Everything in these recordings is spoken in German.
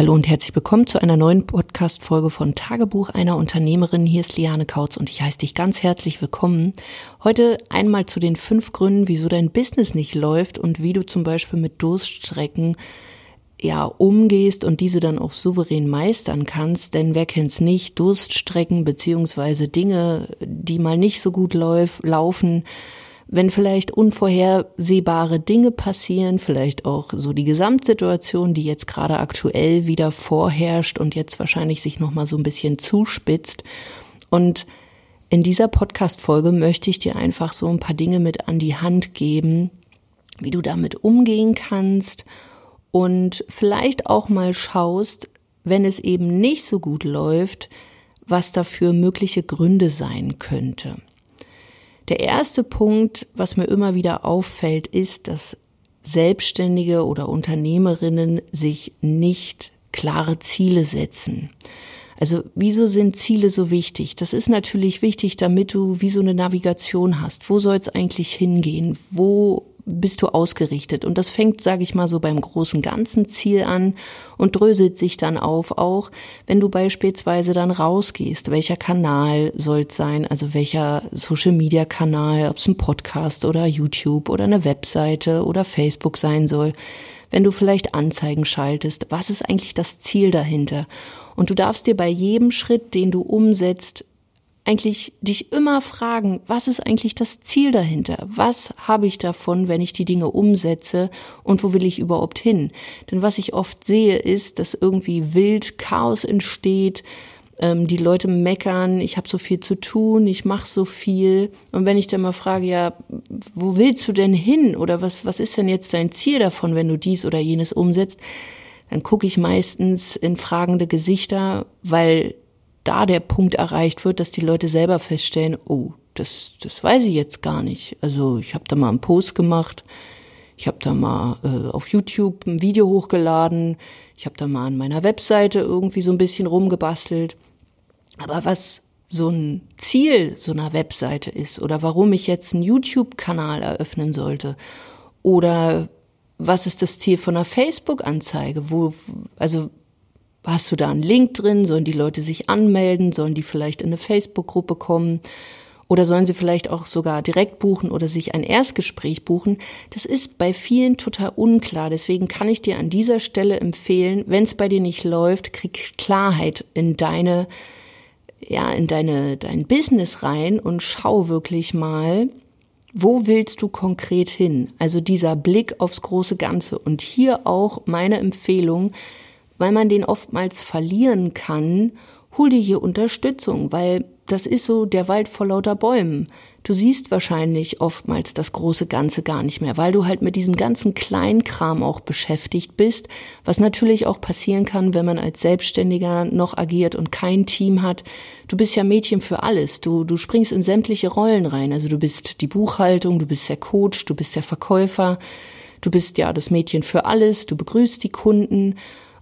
Hallo und herzlich willkommen zu einer neuen Podcast-Folge von Tagebuch einer Unternehmerin. Hier ist Liane Kautz und ich heiße dich ganz herzlich willkommen. Heute einmal zu den fünf Gründen, wieso dein Business nicht läuft und wie du zum Beispiel mit Durststrecken ja umgehst und diese dann auch souverän meistern kannst. Denn wer kennt's nicht? Durststrecken beziehungsweise Dinge, die mal nicht so gut läuf, laufen, wenn vielleicht unvorhersehbare Dinge passieren, vielleicht auch so die Gesamtsituation, die jetzt gerade aktuell wieder vorherrscht und jetzt wahrscheinlich sich noch mal so ein bisschen zuspitzt und in dieser Podcast Folge möchte ich dir einfach so ein paar Dinge mit an die Hand geben, wie du damit umgehen kannst und vielleicht auch mal schaust, wenn es eben nicht so gut läuft, was dafür mögliche Gründe sein könnte. Der erste Punkt, was mir immer wieder auffällt, ist, dass Selbstständige oder Unternehmerinnen sich nicht klare Ziele setzen. Also wieso sind Ziele so wichtig? Das ist natürlich wichtig, damit du wie so eine Navigation hast. Wo soll es eigentlich hingehen? Wo bist du ausgerichtet. Und das fängt, sage ich mal, so beim großen ganzen Ziel an und dröselt sich dann auf, auch wenn du beispielsweise dann rausgehst, welcher Kanal soll es sein, also welcher Social-Media-Kanal, ob es ein Podcast oder YouTube oder eine Webseite oder Facebook sein soll. Wenn du vielleicht Anzeigen schaltest, was ist eigentlich das Ziel dahinter? Und du darfst dir bei jedem Schritt, den du umsetzt, eigentlich dich immer fragen, was ist eigentlich das Ziel dahinter? Was habe ich davon, wenn ich die Dinge umsetze und wo will ich überhaupt hin? Denn was ich oft sehe, ist, dass irgendwie wild Chaos entsteht, ähm, die Leute meckern, ich habe so viel zu tun, ich mache so viel. Und wenn ich dann mal frage, ja, wo willst du denn hin? Oder was, was ist denn jetzt dein Ziel davon, wenn du dies oder jenes umsetzt? Dann gucke ich meistens in fragende Gesichter, weil da der Punkt erreicht wird, dass die Leute selber feststellen, oh, das, das weiß ich jetzt gar nicht. Also ich habe da mal einen Post gemacht, ich habe da mal äh, auf YouTube ein Video hochgeladen, ich habe da mal an meiner Webseite irgendwie so ein bisschen rumgebastelt. Aber was so ein Ziel so einer Webseite ist oder warum ich jetzt einen YouTube-Kanal eröffnen sollte oder was ist das Ziel von einer Facebook-Anzeige, wo, also Hast du da einen Link drin? Sollen die Leute sich anmelden? Sollen die vielleicht in eine Facebook-Gruppe kommen? Oder sollen sie vielleicht auch sogar direkt buchen oder sich ein Erstgespräch buchen? Das ist bei vielen total unklar. Deswegen kann ich dir an dieser Stelle empfehlen, wenn es bei dir nicht läuft, krieg Klarheit in deine, ja, in deine, dein Business rein und schau wirklich mal, wo willst du konkret hin? Also dieser Blick aufs große Ganze. Und hier auch meine Empfehlung, weil man den oftmals verlieren kann, hol dir hier Unterstützung, weil das ist so der Wald vor lauter Bäumen. Du siehst wahrscheinlich oftmals das große Ganze gar nicht mehr, weil du halt mit diesem ganzen Kleinkram auch beschäftigt bist, was natürlich auch passieren kann, wenn man als Selbstständiger noch agiert und kein Team hat. Du bist ja Mädchen für alles. Du, du springst in sämtliche Rollen rein. Also du bist die Buchhaltung, du bist der Coach, du bist der Verkäufer, du bist ja das Mädchen für alles, du begrüßt die Kunden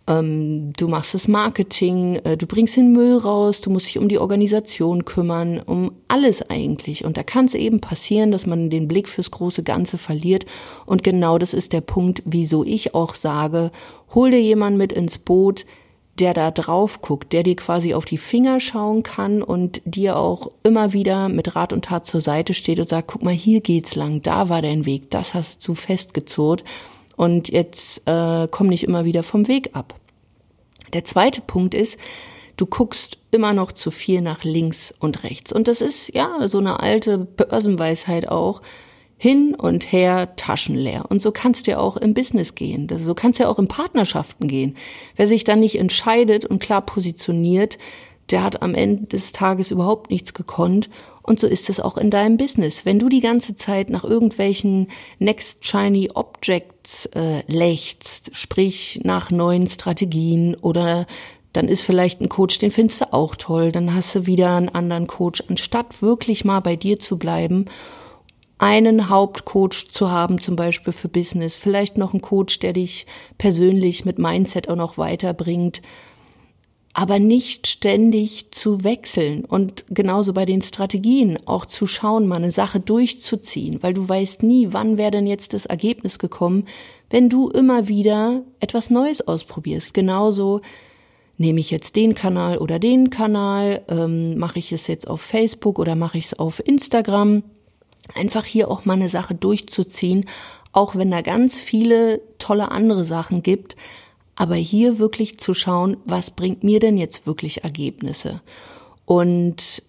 ähm, du machst das Marketing, äh, du bringst den Müll raus, du musst dich um die Organisation kümmern, um alles eigentlich. Und da kann es eben passieren, dass man den Blick fürs große Ganze verliert. Und genau das ist der Punkt, wieso ich auch sage, hol dir jemanden mit ins Boot, der da drauf guckt, der dir quasi auf die Finger schauen kann und dir auch immer wieder mit Rat und Tat zur Seite steht und sagt, guck mal, hier geht's lang, da war dein Weg, das hast du festgezurrt und jetzt äh, komm nicht immer wieder vom Weg ab. Der zweite Punkt ist, du guckst immer noch zu viel nach links und rechts. Und das ist ja so eine alte Börsenweisheit auch. Hin und her taschenleer. Und so kannst du ja auch im Business gehen. So kannst du ja auch in Partnerschaften gehen. Wer sich dann nicht entscheidet und klar positioniert, der hat am Ende des Tages überhaupt nichts gekonnt. Und so ist es auch in deinem Business. Wenn du die ganze Zeit nach irgendwelchen Next Shiny Objects äh, lächst, sprich nach neuen Strategien oder dann ist vielleicht ein Coach, den findest du auch toll, dann hast du wieder einen anderen Coach, anstatt wirklich mal bei dir zu bleiben einen Hauptcoach zu haben, zum Beispiel für Business, vielleicht noch einen Coach, der dich persönlich mit Mindset auch noch weiterbringt, aber nicht ständig zu wechseln und genauso bei den Strategien auch zu schauen, mal eine Sache durchzuziehen, weil du weißt nie, wann wäre denn jetzt das Ergebnis gekommen, wenn du immer wieder etwas Neues ausprobierst. Genauso nehme ich jetzt den Kanal oder den Kanal, ähm, mache ich es jetzt auf Facebook oder mache ich es auf Instagram. Einfach hier auch mal eine Sache durchzuziehen, auch wenn da ganz viele tolle andere Sachen gibt aber hier wirklich zu schauen, was bringt mir denn jetzt wirklich Ergebnisse? Und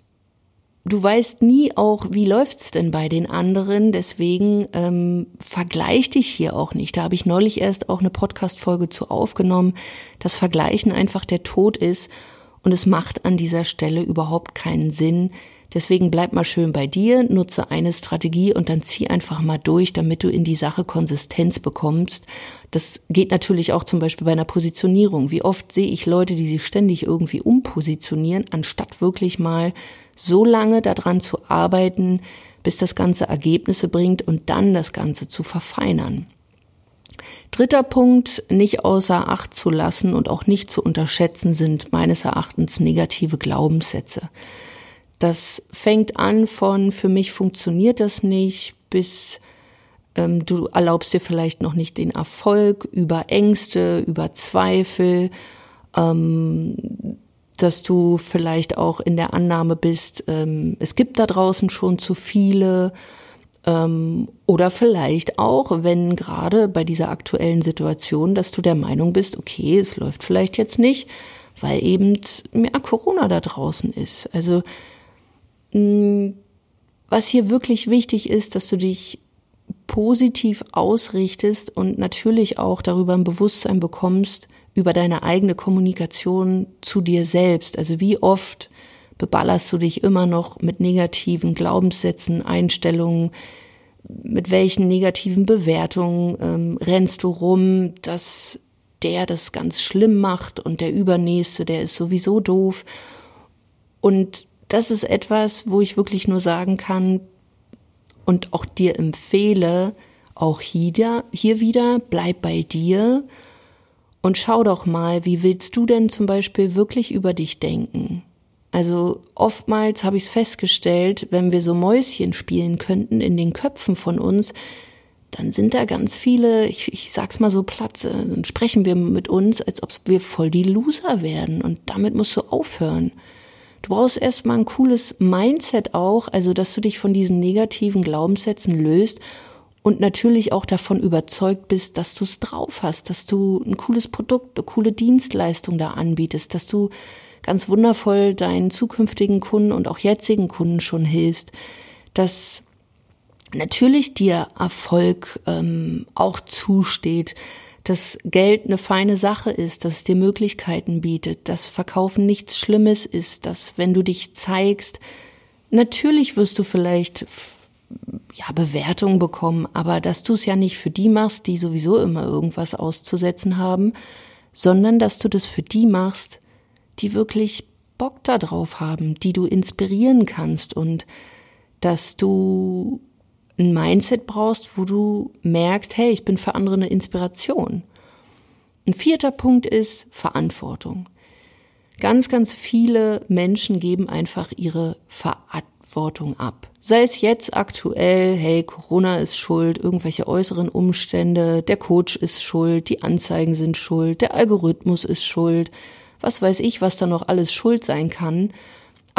du weißt nie auch, wie läuft's denn bei den anderen. Deswegen ähm, vergleich dich hier auch nicht. Da habe ich neulich erst auch eine Podcast-Folge zu aufgenommen, dass Vergleichen einfach der Tod ist. Und es macht an dieser Stelle überhaupt keinen Sinn, Deswegen bleib mal schön bei dir, nutze eine Strategie und dann zieh einfach mal durch, damit du in die Sache Konsistenz bekommst. Das geht natürlich auch zum Beispiel bei einer Positionierung. Wie oft sehe ich Leute, die sich ständig irgendwie umpositionieren, anstatt wirklich mal so lange daran zu arbeiten, bis das Ganze Ergebnisse bringt und dann das Ganze zu verfeinern. Dritter Punkt, nicht außer Acht zu lassen und auch nicht zu unterschätzen, sind meines Erachtens negative Glaubenssätze. Das fängt an von, für mich funktioniert das nicht, bis ähm, du erlaubst dir vielleicht noch nicht den Erfolg über Ängste, über Zweifel, ähm, dass du vielleicht auch in der Annahme bist, ähm, es gibt da draußen schon zu viele. Ähm, oder vielleicht auch, wenn gerade bei dieser aktuellen Situation, dass du der Meinung bist, okay, es läuft vielleicht jetzt nicht, weil eben mehr Corona da draußen ist. Also was hier wirklich wichtig ist, dass du dich positiv ausrichtest und natürlich auch darüber ein Bewusstsein bekommst über deine eigene Kommunikation zu dir selbst. Also wie oft beballerst du dich immer noch mit negativen Glaubenssätzen, Einstellungen, mit welchen negativen Bewertungen ähm, rennst du rum, dass der das ganz schlimm macht und der Übernächste, der ist sowieso doof. Und das ist etwas, wo ich wirklich nur sagen kann und auch dir empfehle, auch hier, hier wieder, bleib bei dir und schau doch mal, wie willst du denn zum Beispiel wirklich über dich denken? Also oftmals habe ich es festgestellt, wenn wir so Mäuschen spielen könnten in den Köpfen von uns, dann sind da ganz viele, ich, ich sag's mal so Platze, dann sprechen wir mit uns, als ob wir voll die Loser werden und damit musst du aufhören. Du brauchst erstmal ein cooles Mindset auch, also dass du dich von diesen negativen Glaubenssätzen löst und natürlich auch davon überzeugt bist, dass du es drauf hast, dass du ein cooles Produkt, eine coole Dienstleistung da anbietest, dass du ganz wundervoll deinen zukünftigen Kunden und auch jetzigen Kunden schon hilfst, dass natürlich dir Erfolg ähm, auch zusteht, dass Geld eine feine Sache ist, dass es dir Möglichkeiten bietet, dass Verkaufen nichts Schlimmes ist, dass wenn du dich zeigst, natürlich wirst du vielleicht ja, Bewertungen bekommen, aber dass du es ja nicht für die machst, die sowieso immer irgendwas auszusetzen haben, sondern dass du das für die machst, die wirklich Bock da drauf haben, die du inspirieren kannst und dass du ein Mindset brauchst, wo du merkst, hey, ich bin für andere eine Inspiration. Ein vierter Punkt ist Verantwortung. Ganz, ganz viele Menschen geben einfach ihre Verantwortung ab. Sei es jetzt aktuell, hey, Corona ist schuld, irgendwelche äußeren Umstände, der Coach ist schuld, die Anzeigen sind schuld, der Algorithmus ist schuld, was weiß ich, was da noch alles schuld sein kann.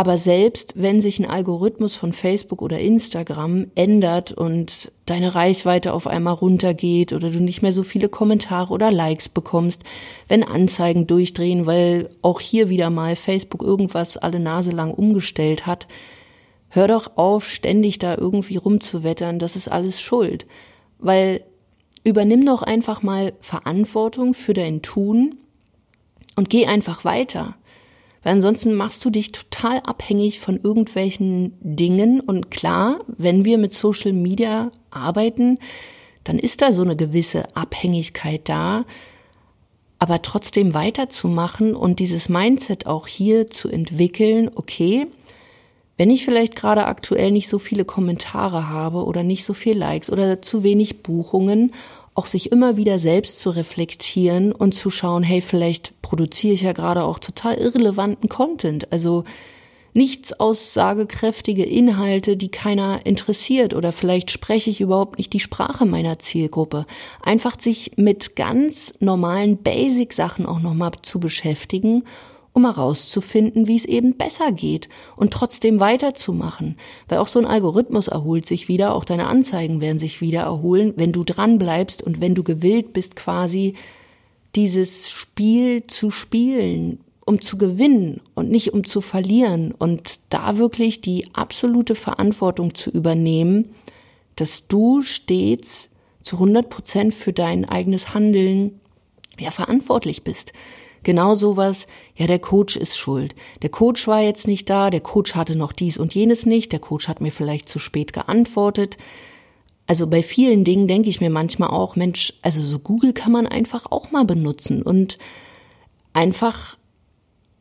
Aber selbst wenn sich ein Algorithmus von Facebook oder Instagram ändert und deine Reichweite auf einmal runtergeht oder du nicht mehr so viele Kommentare oder Likes bekommst, wenn Anzeigen durchdrehen, weil auch hier wieder mal Facebook irgendwas alle Nase lang umgestellt hat, hör doch auf, ständig da irgendwie rumzuwettern, das ist alles Schuld. Weil übernimm doch einfach mal Verantwortung für dein Tun und geh einfach weiter. Weil ansonsten machst du dich total abhängig von irgendwelchen Dingen. Und klar, wenn wir mit Social Media arbeiten, dann ist da so eine gewisse Abhängigkeit da. Aber trotzdem weiterzumachen und dieses Mindset auch hier zu entwickeln, okay, wenn ich vielleicht gerade aktuell nicht so viele Kommentare habe oder nicht so viel Likes oder zu wenig Buchungen, auch sich immer wieder selbst zu reflektieren und zu schauen, hey, vielleicht produziere ich ja gerade auch total irrelevanten Content. Also nichts aussagekräftige Inhalte, die keiner interessiert oder vielleicht spreche ich überhaupt nicht die Sprache meiner Zielgruppe. Einfach sich mit ganz normalen Basic-Sachen auch nochmal zu beschäftigen um herauszufinden, wie es eben besser geht und trotzdem weiterzumachen. Weil auch so ein Algorithmus erholt sich wieder, auch deine Anzeigen werden sich wieder erholen, wenn du dran bleibst und wenn du gewillt bist, quasi dieses Spiel zu spielen, um zu gewinnen und nicht um zu verlieren und da wirklich die absolute Verantwortung zu übernehmen, dass du stets zu 100 Prozent für dein eigenes Handeln ja verantwortlich bist. Genau sowas, ja, der Coach ist schuld. Der Coach war jetzt nicht da, der Coach hatte noch dies und jenes nicht, der Coach hat mir vielleicht zu spät geantwortet. Also bei vielen Dingen denke ich mir manchmal auch, Mensch, also so Google kann man einfach auch mal benutzen und einfach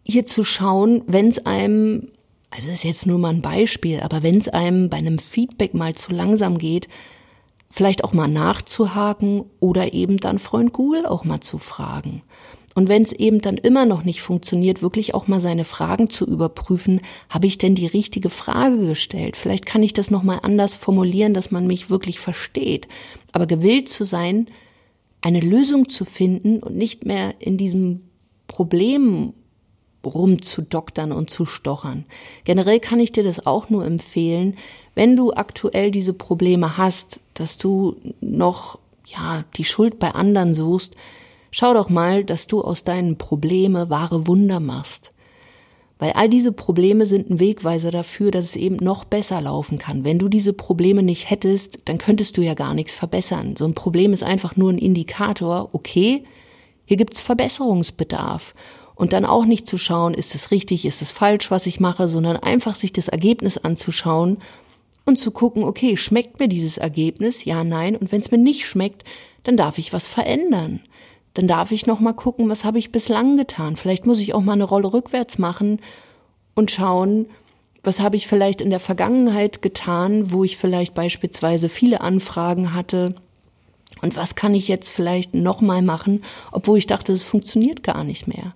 hier zu schauen, wenn es einem, also ist jetzt nur mal ein Beispiel, aber wenn es einem bei einem Feedback mal zu langsam geht, vielleicht auch mal nachzuhaken oder eben dann Freund Google auch mal zu fragen. Und wenn es eben dann immer noch nicht funktioniert, wirklich auch mal seine Fragen zu überprüfen, habe ich denn die richtige Frage gestellt? Vielleicht kann ich das nochmal anders formulieren, dass man mich wirklich versteht. Aber gewillt zu sein, eine Lösung zu finden und nicht mehr in diesem Problem rumzudoktern und zu stochern. Generell kann ich dir das auch nur empfehlen, wenn du aktuell diese Probleme hast, dass du noch ja die Schuld bei anderen suchst, Schau doch mal, dass du aus deinen Probleme wahre Wunder machst. Weil all diese Probleme sind ein Wegweiser dafür, dass es eben noch besser laufen kann. Wenn du diese Probleme nicht hättest, dann könntest du ja gar nichts verbessern. So ein Problem ist einfach nur ein Indikator, okay, hier gibt's Verbesserungsbedarf. Und dann auch nicht zu schauen, ist es richtig, ist es falsch, was ich mache, sondern einfach sich das Ergebnis anzuschauen und zu gucken, okay, schmeckt mir dieses Ergebnis? Ja, nein. Und wenn es mir nicht schmeckt, dann darf ich was verändern dann darf ich noch mal gucken, was habe ich bislang getan. Vielleicht muss ich auch mal eine Rolle rückwärts machen und schauen, was habe ich vielleicht in der Vergangenheit getan, wo ich vielleicht beispielsweise viele Anfragen hatte und was kann ich jetzt vielleicht noch mal machen, obwohl ich dachte, es funktioniert gar nicht mehr.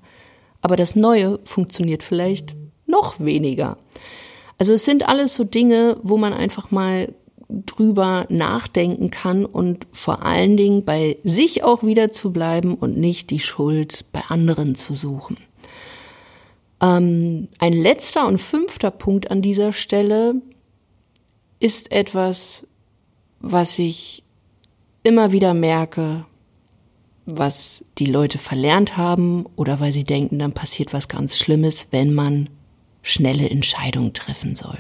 Aber das Neue funktioniert vielleicht noch weniger. Also es sind alles so Dinge, wo man einfach mal drüber nachdenken kann und vor allen Dingen bei sich auch wieder zu bleiben und nicht die Schuld bei anderen zu suchen. Ähm, ein letzter und fünfter Punkt an dieser Stelle ist etwas, was ich immer wieder merke, was die Leute verlernt haben oder weil sie denken, dann passiert was ganz Schlimmes, wenn man schnelle Entscheidungen treffen soll.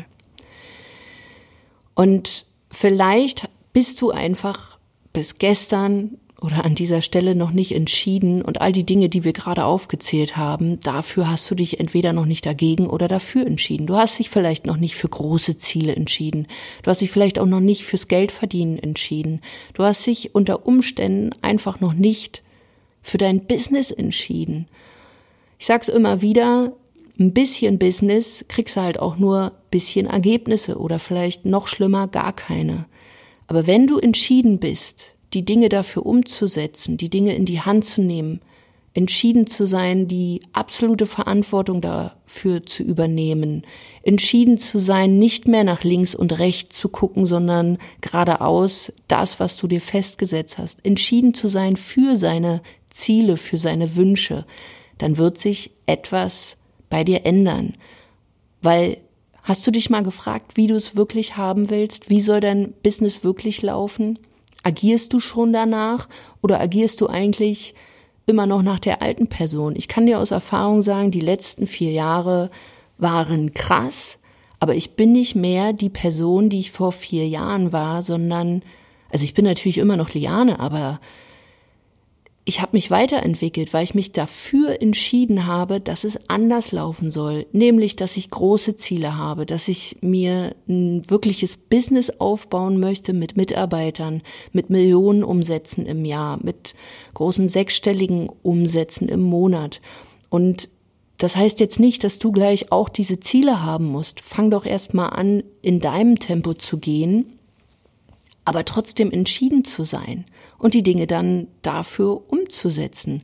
Und Vielleicht bist du einfach bis gestern oder an dieser Stelle noch nicht entschieden und all die Dinge, die wir gerade aufgezählt haben, dafür hast du dich entweder noch nicht dagegen oder dafür entschieden. Du hast dich vielleicht noch nicht für große Ziele entschieden. Du hast dich vielleicht auch noch nicht fürs Geldverdienen entschieden. Du hast dich unter Umständen einfach noch nicht für dein Business entschieden. Ich sag's immer wieder, ein bisschen Business kriegst du halt auch nur bisschen Ergebnisse oder vielleicht noch schlimmer gar keine. Aber wenn du entschieden bist, die Dinge dafür umzusetzen, die Dinge in die Hand zu nehmen, entschieden zu sein, die absolute Verantwortung dafür zu übernehmen, entschieden zu sein, nicht mehr nach links und rechts zu gucken, sondern geradeaus das, was du dir festgesetzt hast, entschieden zu sein für seine Ziele, für seine Wünsche, dann wird sich etwas bei dir ändern. Weil hast du dich mal gefragt, wie du es wirklich haben willst? Wie soll dein Business wirklich laufen? Agierst du schon danach oder agierst du eigentlich immer noch nach der alten Person? Ich kann dir aus Erfahrung sagen, die letzten vier Jahre waren krass, aber ich bin nicht mehr die Person, die ich vor vier Jahren war, sondern, also ich bin natürlich immer noch Liane, aber ich habe mich weiterentwickelt, weil ich mich dafür entschieden habe, dass es anders laufen soll. Nämlich, dass ich große Ziele habe, dass ich mir ein wirkliches Business aufbauen möchte mit Mitarbeitern, mit Millionen Umsätzen im Jahr, mit großen sechsstelligen Umsätzen im Monat. Und das heißt jetzt nicht, dass du gleich auch diese Ziele haben musst. Fang doch erst mal an, in deinem Tempo zu gehen aber trotzdem entschieden zu sein und die Dinge dann dafür umzusetzen.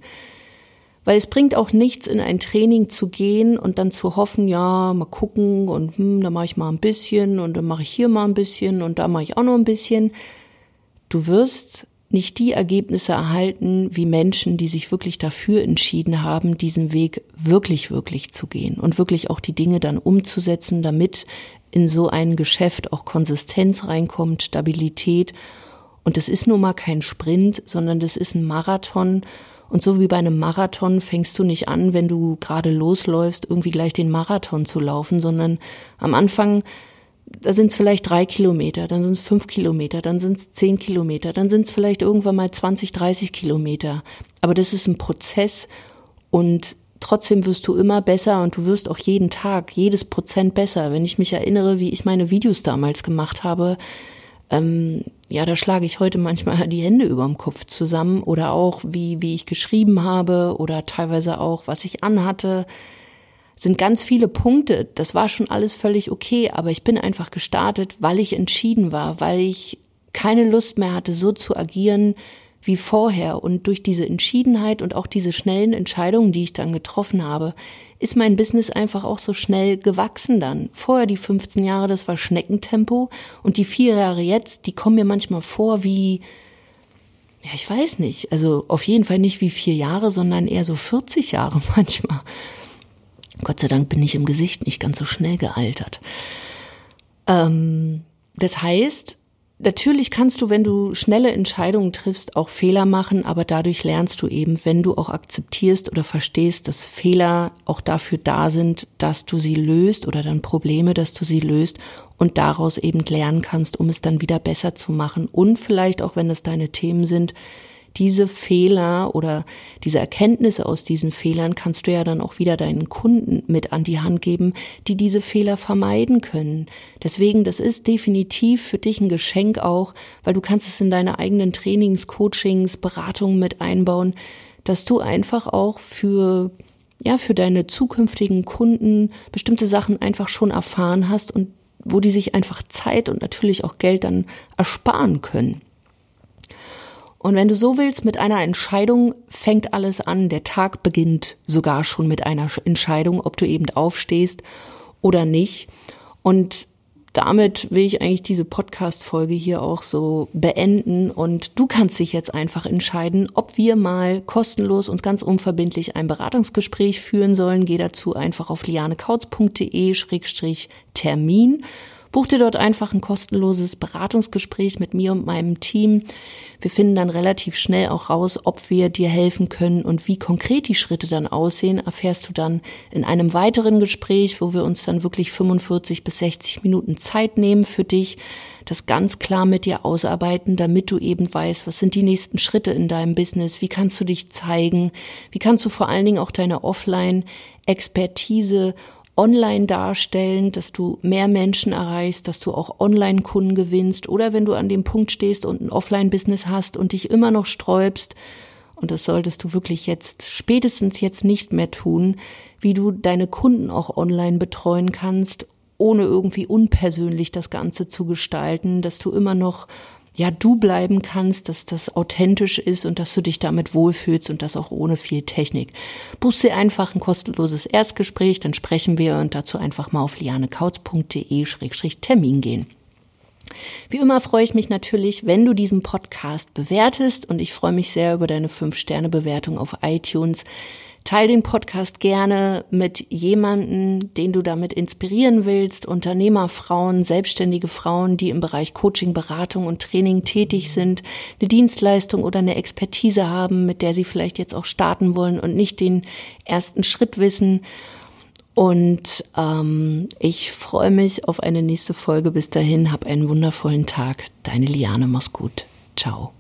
Weil es bringt auch nichts, in ein Training zu gehen und dann zu hoffen, ja, mal gucken und hm, da mache ich mal ein bisschen und dann mache ich hier mal ein bisschen und da mache ich auch noch ein bisschen. Du wirst nicht die Ergebnisse erhalten wie Menschen, die sich wirklich dafür entschieden haben, diesen Weg wirklich, wirklich zu gehen und wirklich auch die Dinge dann umzusetzen, damit in so ein Geschäft auch Konsistenz reinkommt, Stabilität. Und das ist nun mal kein Sprint, sondern das ist ein Marathon. Und so wie bei einem Marathon fängst du nicht an, wenn du gerade losläufst, irgendwie gleich den Marathon zu laufen, sondern am Anfang, da sind es vielleicht drei Kilometer, dann sind es fünf Kilometer, dann sind es zehn Kilometer, dann sind es vielleicht irgendwann mal 20, 30 Kilometer. Aber das ist ein Prozess und trotzdem wirst du immer besser und du wirst auch jeden Tag, jedes Prozent besser. Wenn ich mich erinnere, wie ich meine Videos damals gemacht habe, ähm, ja, da schlage ich heute manchmal die Hände überm Kopf zusammen oder auch wie, wie ich geschrieben habe oder teilweise auch, was ich anhatte. Sind ganz viele Punkte. Das war schon alles völlig okay, aber ich bin einfach gestartet, weil ich entschieden war, weil ich keine Lust mehr hatte, so zu agieren, wie vorher. Und durch diese Entschiedenheit und auch diese schnellen Entscheidungen, die ich dann getroffen habe, ist mein Business einfach auch so schnell gewachsen dann. Vorher die 15 Jahre, das war Schneckentempo. Und die vier Jahre jetzt, die kommen mir manchmal vor wie, ja, ich weiß nicht. Also auf jeden Fall nicht wie vier Jahre, sondern eher so 40 Jahre manchmal. Gott sei Dank bin ich im Gesicht nicht ganz so schnell gealtert. Ähm, das heißt, Natürlich kannst du, wenn du schnelle Entscheidungen triffst, auch Fehler machen, aber dadurch lernst du eben, wenn du auch akzeptierst oder verstehst, dass Fehler auch dafür da sind, dass du sie löst oder dann Probleme, dass du sie löst und daraus eben lernen kannst, um es dann wieder besser zu machen. Und vielleicht auch, wenn es deine Themen sind, diese Fehler oder diese Erkenntnisse aus diesen Fehlern kannst du ja dann auch wieder deinen Kunden mit an die Hand geben, die diese Fehler vermeiden können. Deswegen, das ist definitiv für dich ein Geschenk auch, weil du kannst es in deine eigenen Trainings, Coachings, Beratungen mit einbauen, dass du einfach auch für ja, für deine zukünftigen Kunden bestimmte Sachen einfach schon erfahren hast und wo die sich einfach Zeit und natürlich auch Geld dann ersparen können. Und wenn du so willst, mit einer Entscheidung fängt alles an. Der Tag beginnt sogar schon mit einer Entscheidung, ob du eben aufstehst oder nicht. Und damit will ich eigentlich diese Podcast-Folge hier auch so beenden. Und du kannst dich jetzt einfach entscheiden, ob wir mal kostenlos und ganz unverbindlich ein Beratungsgespräch führen sollen. Geh dazu einfach auf lianekautz.de-termin Buch dir dort einfach ein kostenloses Beratungsgespräch mit mir und meinem Team. Wir finden dann relativ schnell auch raus, ob wir dir helfen können und wie konkret die Schritte dann aussehen, erfährst du dann in einem weiteren Gespräch, wo wir uns dann wirklich 45 bis 60 Minuten Zeit nehmen für dich, das ganz klar mit dir ausarbeiten, damit du eben weißt, was sind die nächsten Schritte in deinem Business, wie kannst du dich zeigen, wie kannst du vor allen Dingen auch deine Offline-Expertise online darstellen, dass du mehr Menschen erreichst, dass du auch Online-Kunden gewinnst oder wenn du an dem Punkt stehst und ein Offline-Business hast und dich immer noch sträubst, und das solltest du wirklich jetzt, spätestens jetzt nicht mehr tun, wie du deine Kunden auch online betreuen kannst, ohne irgendwie unpersönlich das Ganze zu gestalten, dass du immer noch ja, du bleiben kannst, dass das authentisch ist und dass du dich damit wohlfühlst und das auch ohne viel Technik. Buchst dir einfach ein kostenloses Erstgespräch, dann sprechen wir und dazu einfach mal auf lianekautz.de-termin gehen. Wie immer freue ich mich natürlich, wenn du diesen Podcast bewertest und ich freue mich sehr über deine 5-Sterne-Bewertung auf iTunes. Teil den Podcast gerne mit jemanden, den du damit inspirieren willst, Unternehmerfrauen, selbstständige Frauen, die im Bereich Coaching, Beratung und Training tätig sind, eine Dienstleistung oder eine Expertise haben, mit der sie vielleicht jetzt auch starten wollen und nicht den ersten Schritt wissen. Und ähm, ich freue mich auf eine nächste Folge. Bis dahin, hab einen wundervollen Tag. Deine Liane, mach's gut. Ciao.